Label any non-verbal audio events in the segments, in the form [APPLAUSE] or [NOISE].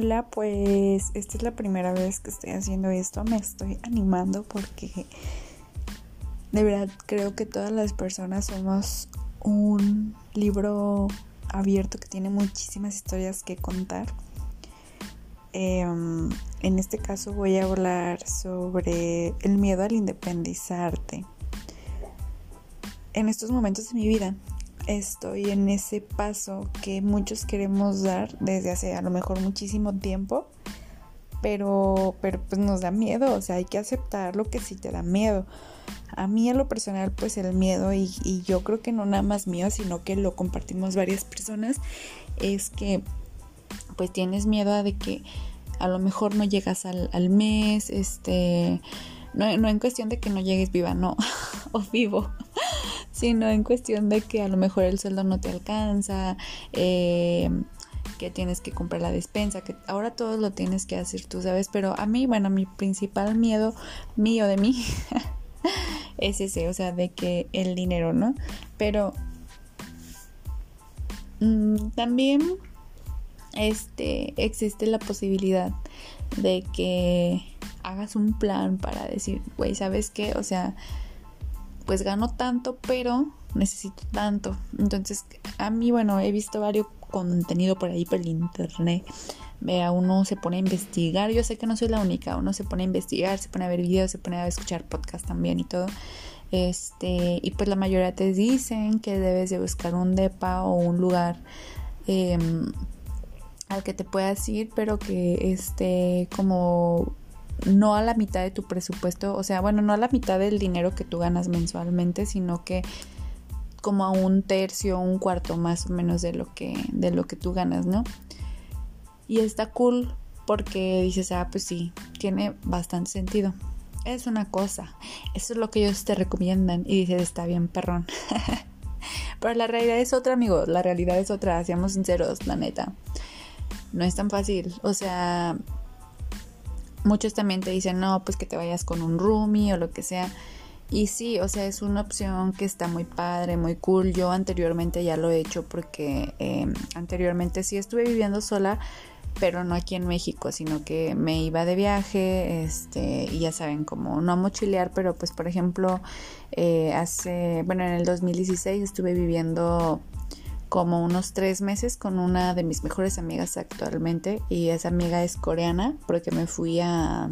Hola, pues esta es la primera vez que estoy haciendo esto. Me estoy animando porque de verdad creo que todas las personas somos un libro abierto que tiene muchísimas historias que contar. Em, en este caso voy a hablar sobre el miedo al independizarte. En estos momentos de mi vida estoy en ese paso que muchos queremos dar desde hace a lo mejor muchísimo tiempo, pero, pero pues nos da miedo, o sea, hay que aceptar lo que sí te da miedo. A mí en lo personal pues el miedo y, yo creo que no nada más mío, sino que lo compartimos varias personas, es que pues tienes miedo a de que a lo mejor no llegas al, al mes, este, no, no en cuestión de que no llegues viva, no, [LAUGHS] o vivo, sino en cuestión de que a lo mejor el sueldo no te alcanza, eh, que tienes que comprar la despensa, que ahora todo lo tienes que hacer tú, ¿sabes? Pero a mí, bueno, mi principal miedo mío de mí [LAUGHS] es ese, o sea, de que el dinero, ¿no? Pero mm, también este existe la posibilidad de que hagas un plan para decir, güey, ¿sabes qué? O sea, pues gano tanto, pero necesito tanto. Entonces, a mí, bueno, he visto varios contenido por ahí por el internet. Vea, uno se pone a investigar. Yo sé que no soy la única. Uno se pone a investigar, se pone a ver videos, se pone a escuchar podcast también y todo. Este, y pues la mayoría te dicen que debes de buscar un depa o un lugar em, al que te puedas ir, pero que esté como no a la mitad de tu presupuesto, o sea, bueno, no a la mitad del dinero que tú ganas mensualmente, sino que como a un tercio, un cuarto más o menos de lo que de lo que tú ganas, ¿no? Y está cool porque dices, ah, pues sí, tiene bastante sentido. Es una cosa, eso es lo que ellos te recomiendan y dices, está bien, perrón. [LAUGHS] Pero la realidad es otra, amigo, la realidad es otra, seamos sinceros, la neta. No es tan fácil, o sea, Muchos también te dicen, no, pues que te vayas con un roomie o lo que sea. Y sí, o sea, es una opción que está muy padre, muy cool. Yo anteriormente ya lo he hecho porque em, anteriormente sí estuve viviendo sola, pero no aquí en México, sino que me iba de viaje, este, y ya saben, como no mochilear, pero pues por ejemplo, eh, hace, bueno, en el 2016 estuve viviendo como unos tres meses con una de mis mejores amigas actualmente y esa amiga es coreana porque me fui a,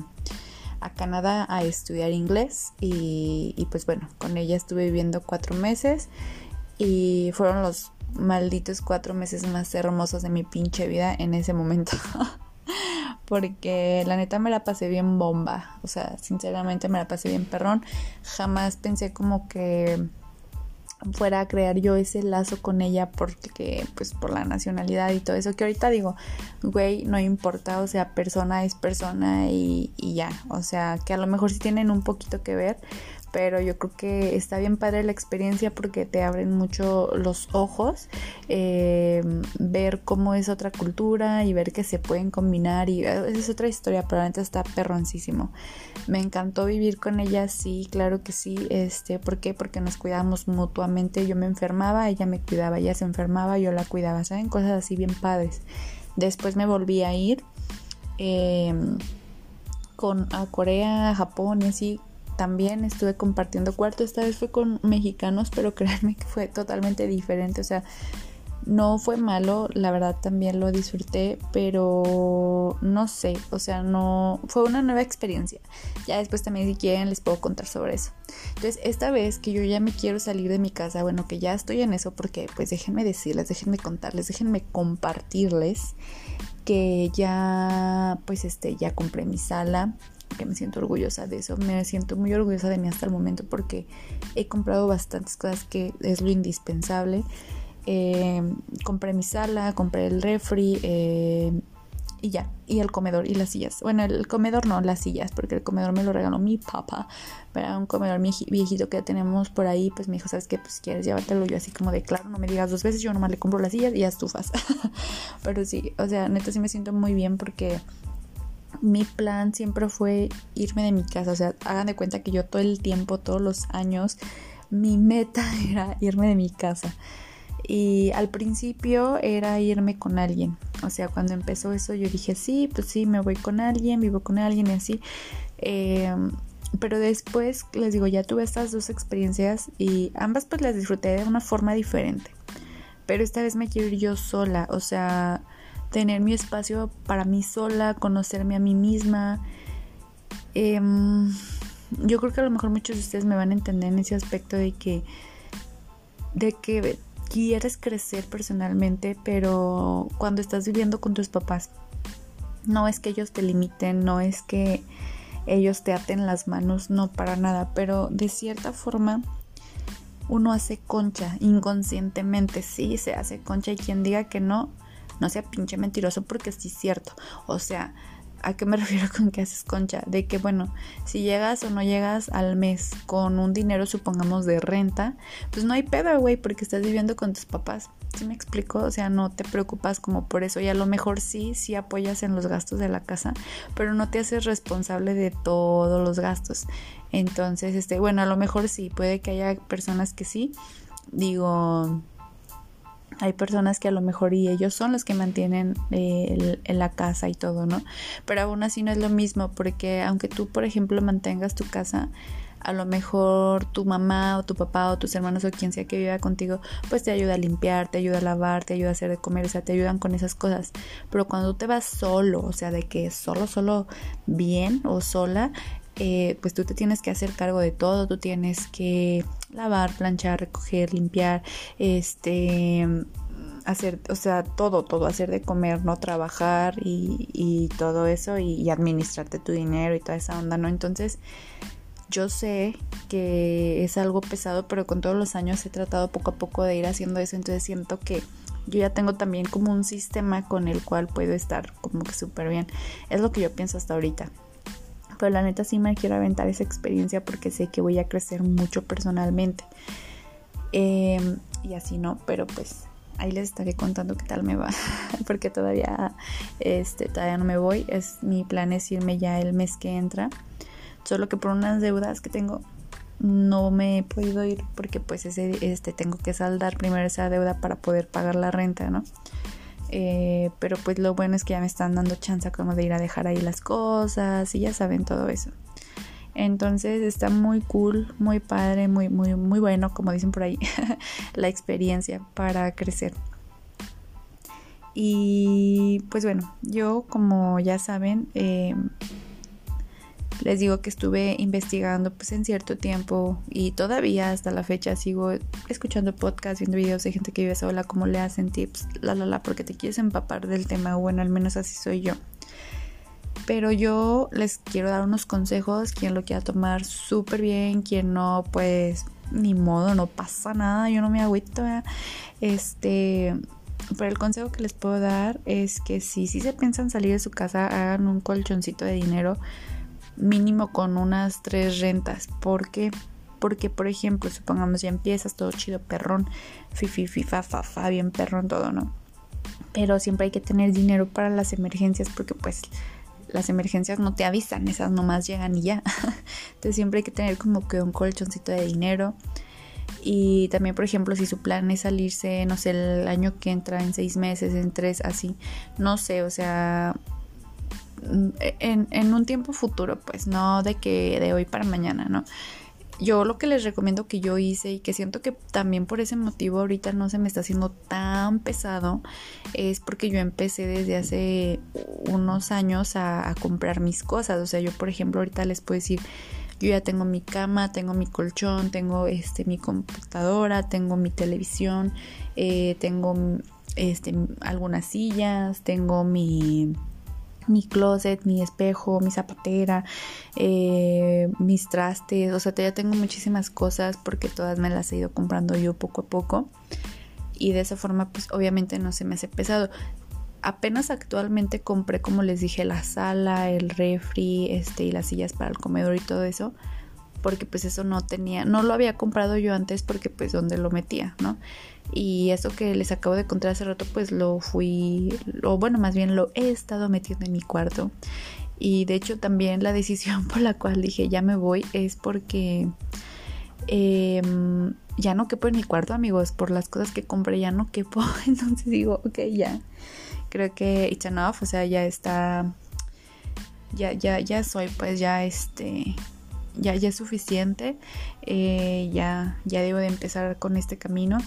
a Canadá a estudiar inglés y, y, pues bueno, con ella estuve viviendo cuatro meses y fueron los malditos cuatro meses más hermosos de mi pinche vida en ese momento. [LAUGHS] porque la neta me la pasé bien bomba, o sea, sinceramente me la pasé bien perrón. Jamás pensé como que fuera a crear yo ese lazo con ella porque pues por la nacionalidad y todo eso que ahorita digo güey no importa o sea persona es persona y, y ya o sea que a lo mejor sí tienen un poquito que ver pero yo creo que está bien padre la experiencia porque te abren mucho los ojos, eh, ver cómo es otra cultura y ver que se pueden combinar y eh, es otra historia, pero está perroncísimo. Me encantó vivir con ella, sí, claro que sí, este, ¿por qué? Porque nos cuidamos mutuamente, yo me enfermaba, ella me cuidaba, ella se enfermaba, yo la cuidaba, ¿saben? Cosas así bien padres. Después me volví a ir. Em, con a Corea, Japón y así también estuve compartiendo cuarto, esta vez fue con mexicanos, pero [LAUGHS] créanme que fue totalmente diferente, o sea, no fue malo, la verdad también lo disfruté, pero no sé, o sea, no fue una nueva experiencia. Ya después también si quieren les puedo contar sobre eso. Entonces, esta vez que yo ya me quiero salir de mi casa, bueno, que ya estoy en eso porque pues déjenme decirles, déjenme contarles, déjenme compartirles que ya pues este ya compré mi sala, que me siento orgullosa de eso. Me siento muy orgullosa de mí hasta el momento porque he comprado bastantes cosas que es lo indispensable. Eh, compré mi sala, compré el refri eh, y ya, y el comedor y las sillas. Bueno, el comedor no, las sillas, porque el comedor me lo regaló mi papá. Para un comedor viejito que tenemos por ahí, pues me dijo, ¿sabes qué? Pues quieres llévatelo. Yo así como de, claro, no me digas dos veces, yo nomás le compro las sillas y ya estufas. [LAUGHS] Pero sí, o sea, neta sí me siento muy bien porque mi plan siempre fue irme de mi casa. O sea, hagan de cuenta que yo todo el tiempo, todos los años, mi meta [LAUGHS] era irme de mi casa. Y al principio era irme con alguien. O sea, cuando empezó eso yo dije, sí, pues sí, me voy con alguien, vivo con alguien y así. Em, pero después, les digo, ya tuve estas dos experiencias y ambas pues las disfruté de una forma diferente. Pero esta vez me quiero ir yo sola, o sea, tener mi espacio para mí sola, conocerme a mí misma. Em, yo creo que a lo mejor muchos de ustedes me van a entender en ese aspecto de que de que quieres crecer personalmente, pero cuando estás viviendo con tus papás, no es que ellos te limiten, no es que ellos te aten las manos, no para nada, pero de cierta forma uno hace concha inconscientemente, sí se hace concha y quien diga que no, no sea pinche mentiroso porque sí es cierto, o sea, ¿A qué me [LAUGHS] refiero con que haces concha? De que, bueno, si llegas o no llegas al mes con un dinero, supongamos, de renta, pues no hay pedo, güey, porque estás viviendo con tus papás. ¿Sí me explico? O sea, no te preocupas como por eso. Y a lo mejor sí, sí apoyas en los gastos de la casa, pero no te haces responsable de todos los gastos. Entonces, este, bueno, a lo mejor sí, puede que haya personas que sí. Digo, hay personas que a lo mejor y ellos son los que mantienen eh, la casa y todo, ¿no? Pero aún así no es lo mismo porque aunque tú, por ejemplo, mantengas tu casa, a lo mejor tu mamá o tu papá o tus hermanos o quien sea que viva contigo, pues te ayuda a limpiar, te ayuda a lavar, te ayuda a hacer de comer, o sea, te ayudan con esas cosas. Pero cuando tú te vas solo, o sea, de que solo, solo bien o sola, eh, pues tú te tienes que hacer cargo de todo, tú tienes que lavar, planchar, recoger, limpiar, este hacer, o sea, todo, todo, hacer de comer, no trabajar y, y todo eso y, y, administrarte tu dinero y toda esa onda, ¿no? Entonces, yo sé que es algo pesado, pero con todos los años he tratado poco a poco de ir haciendo eso, entonces siento que yo ya tengo también como un sistema con el cual puedo estar como que súper bien. Es lo que yo pienso hasta ahorita. Pero la neta sí me quiero aventar esa experiencia porque sé que voy a crecer mucho personalmente. Em, y así no, pero pues ahí les estaré contando qué tal me va. [LAUGHS] porque todavía, este, todavía no me voy. Es, mi plan es irme ya el mes que entra. Solo que por unas deudas que tengo no me he podido ir porque pues ese, este, tengo que saldar primero esa deuda para poder pagar la renta, ¿no? Eh, pero pues lo bueno es que ya me están dando chance como de ir a dejar ahí las cosas y ya saben todo eso. Entonces está muy cool, muy padre, muy, muy, muy bueno, como dicen por ahí, [LAUGHS] la experiencia para crecer. Y pues bueno, yo como ya saben, eh, les digo que estuve investigando pues en cierto tiempo y todavía hasta la fecha sigo escuchando podcasts, viendo videos de gente que vive sola, cómo le hacen tips, la la la, porque te quieres empapar del tema, bueno, al menos así soy yo. Pero yo les quiero dar unos consejos, quien lo quiera tomar súper bien, quien no, pues ni modo, no pasa nada, yo no me agüito. Este, pero el consejo que les puedo dar es que si, si se piensan salir de su casa, hagan un colchoncito de dinero mínimo con unas tres rentas. ¿Por qué? Porque, por ejemplo, supongamos ya empiezas todo chido, perrón, fifi, fifa, fa, bien perrón todo, ¿no? Pero siempre hay que tener dinero para las emergencias porque pues las emergencias no te avisan, esas nomás llegan y ya. [LAUGHS] Entonces siempre hay que tener como que un colchoncito de dinero. Y también, por ejemplo, si su plan es salirse, no sé, el año que entra, en seis meses, en tres, así, no sé, o sea, en, un tiempo futuro, pues no de que de hoy para mañana, ¿no? Yo lo que les recomiendo que yo hice y que siento que también por ese motivo ahorita no se me está haciendo tan pesado es porque yo empecé desde hace unos años a, a comprar mis cosas. O sea, yo por ejemplo ahorita les puedo decir, yo ya tengo mi cama, tengo mi colchón, tengo este mi computadora, tengo mi televisión, eh, tengo este algunas sillas, tengo mi mi closet, mi espejo, mi zapatera, eh, mis trastes, o sea, ya tengo muchísimas cosas porque todas me las he ido comprando yo poco a poco y de esa forma pues obviamente no se me hace pesado. Apenas actualmente compré, como les dije, la sala, el refri, este y las sillas para el comedor y todo eso, porque pues eso no tenía, no lo había comprado yo antes porque pues donde lo metía, ¿no? Y eso que les acabo de contar hace rato, pues lo fui, o bueno, más bien lo he estado metiendo en mi cuarto. Y de hecho también la decisión [LAUGHS] por la cual dije ya me voy es porque em, ya no quepo en mi cuarto, amigos, por las cosas que compré, ya no quepo. [LAUGHS] Entonces digo, ok, ya. Creo que it's enough, o sea, ya está. Ya, ya, ya soy, pues ya este. Ya, ya es suficiente. Eh, ya, ya debo de empezar con este camino.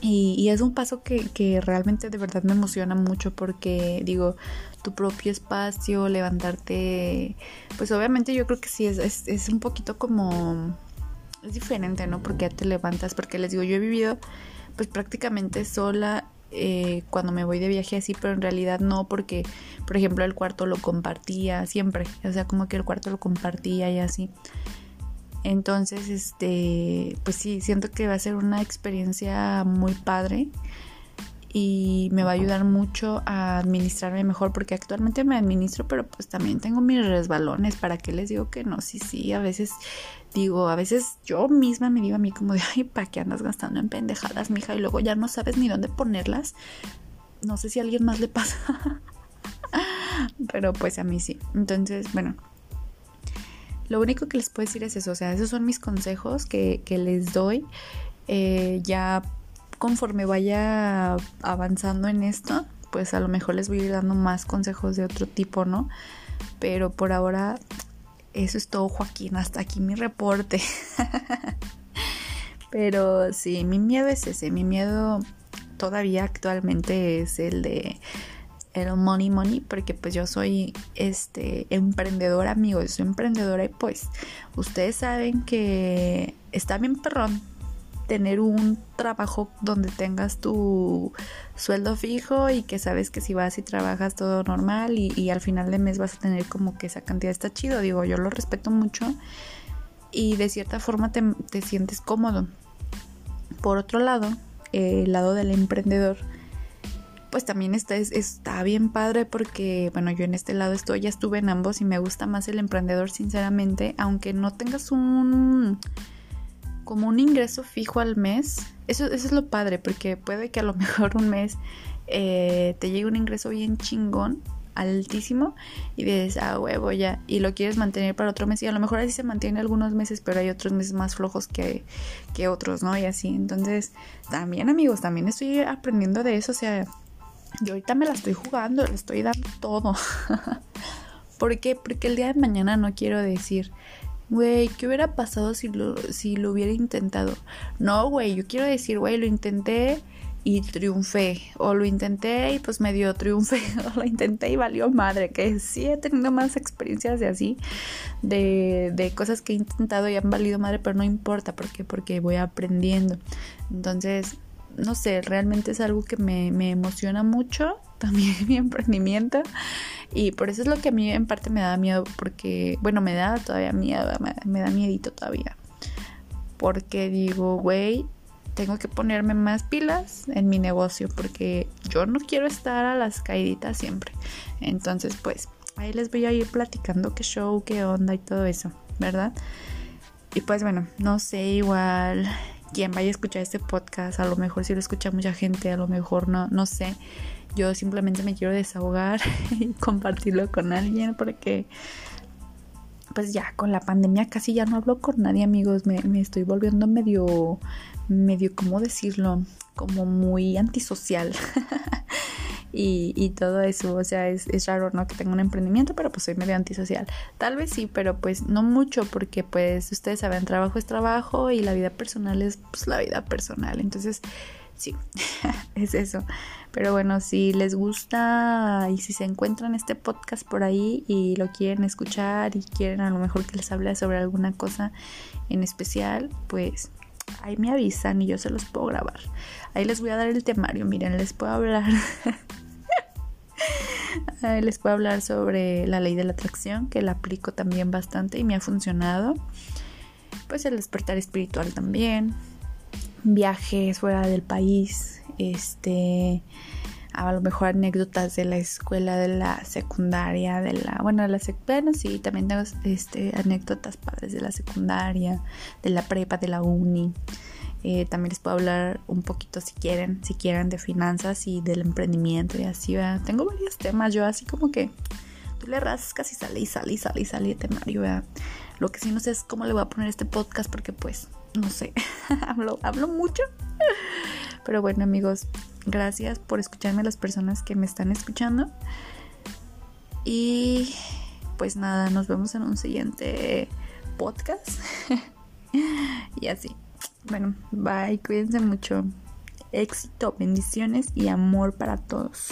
Y, es un paso que, que, realmente de verdad me emociona mucho porque digo, tu propio espacio, levantarte, pues obviamente yo creo que sí, es, es, es un poquito como es diferente, ¿no? Porque ya te levantas, porque les digo, yo he vivido pues prácticamente sola eh, cuando me voy de viaje así, pero en realidad no, porque por ejemplo el cuarto lo compartía siempre, o sea, como que el cuarto lo compartía y así. Entonces, este, pues sí, siento que va a ser una experiencia muy padre y me va a ayudar mucho a administrarme mejor porque actualmente me administro, pero pues también tengo mis resbalones, ¿para qué les digo que no? Sí, sí, a veces digo, a veces yo misma me digo a mí como de, ay, ¿para qué andas gastando en pendejadas, mija? Y luego ya no sabes ni dónde ponerlas. No sé si a alguien más le pasa. [LAUGHS] Pero pues a mí sí. Entonces, bueno. Lo único que les puedo decir es eso. O sea, esos son mis consejos que, les doy. Eh, ya conforme vaya avanzando en esto, pues a lo mejor les voy a ir dando más consejos de otro tipo, ¿no? Pero por ahora eso es todo, Joaquín. Hasta aquí mi reporte. [LAUGHS] Pero sí, mi miedo es ese. Mi miedo todavía actualmente es el de el money money porque pues yo soy este emprendedora amigo soy emprendedora y pues ustedes saben que está bien perrón tener un trabajo donde tengas tu sueldo fijo y que sabes que si vas y trabajas todo normal y, al final de mes vas a tener como que esa cantidad está chido. Digo, yo lo respeto mucho y de cierta forma te, sientes cómodo. Por otro lado, el lado del emprendedor, pues también está, está bien padre porque, bueno, yo en este lado estoy, ya estuve en ambos y me gusta más el emprendedor, sinceramente, aunque no tengas un como un ingreso fijo al mes. Eso, eso es lo padre, porque puede que a lo mejor un mes eh, te llegue un ingreso bien chingón, altísimo, y dices, ah, huevo, ya, y lo quieres mantener para otro mes, y a lo mejor así se mantiene algunos meses, pero hay otros meses más flojos que, que otros, ¿no? Y así, entonces, también amigos, también estoy aprendiendo de eso, o sea, yo ahorita me la estoy jugando, le estoy dando todo. [LAUGHS] ¿Por qué? Porque el día de mañana no quiero decir, Güey, ¿qué hubiera pasado si lo, si lo hubiera intentado? No, güey, yo quiero decir, güey, lo intenté y triunfé. O lo intenté y pues me dio triunfé. [LAUGHS] O lo intenté y valió madre. Que sí he tenido más experiencias de así. De, de cosas que he intentado y han valido madre, pero no importa. ¿Por qué? Porque voy aprendiendo. Entonces, no sé, realmente es algo que me, me emociona mucho. [LAUGHS] Mi emprendimiento. Y por eso es lo que a mí en parte me da miedo, porque, bueno, me da todavía miedo, me, da miedito todavía. Porque digo, güey, tengo que ponerme más pilas en mi negocio, porque yo no quiero estar a las caíditas siempre. Entonces, pues, ahí les voy a ir platicando qué show, qué onda y todo eso, ¿verdad? Y pues bueno, no sé, igual quien vaya a escuchar este podcast, a lo mejor si lo escucha mucha gente, a lo mejor no, no sé. Yo simplemente me quiero desahogar [LAUGHS] y compartirlo con alguien porque pues ya con la pandemia casi ya no hablo con nadie amigos, me, estoy volviendo medio, medio, ¿cómo decirlo? Como muy antisocial. [LAUGHS] y, y, todo eso, o sea, es, es, raro, ¿no? Que tenga un emprendimiento, pero pues soy medio antisocial. Tal vez sí, pero pues no mucho, porque pues ustedes saben, trabajo es trabajo y la vida personal es pues la vida personal. Entonces, sí, [LAUGHS] es eso. Pero bueno, si les gusta y si se encuentran este podcast por ahí y lo quieren escuchar y quieren a lo mejor que les hable sobre alguna cosa en especial, pues ahí me avisan y yo se los puedo grabar. Ahí les voy a dar el temario, miren, les puedo hablar. [LAUGHS] les puedo hablar sobre la ley de la atracción, que la aplico también bastante y me ha funcionado. Pues el despertar espiritual también, viajes fuera del país, este, a lo mejor anécdotas de la escuela, de la secundaria, de la, bueno, de la secundaria, sí, también tengo este, anécdotas padres de la secundaria, de la prepa, de la uni. Eh, también les puedo hablar un poquito si quieren, si quieren de finanzas y del emprendimiento y así, ¿verdad? Tengo varios temas, yo así como que le rascas y sale y sale y sale y sale el temario, ¿verdad? Lo que sí no sé es cómo le voy a poner este podcast porque pues no sé, [LAUGHS] hablo, hablo mucho. Pero bueno amigos, gracias por escucharme las personas que me están escuchando. Y pues nada, nos vemos en un siguiente podcast. [LAUGHS] y así. Bueno, bye, cuídense mucho. Éxito, bendiciones y amor para todos.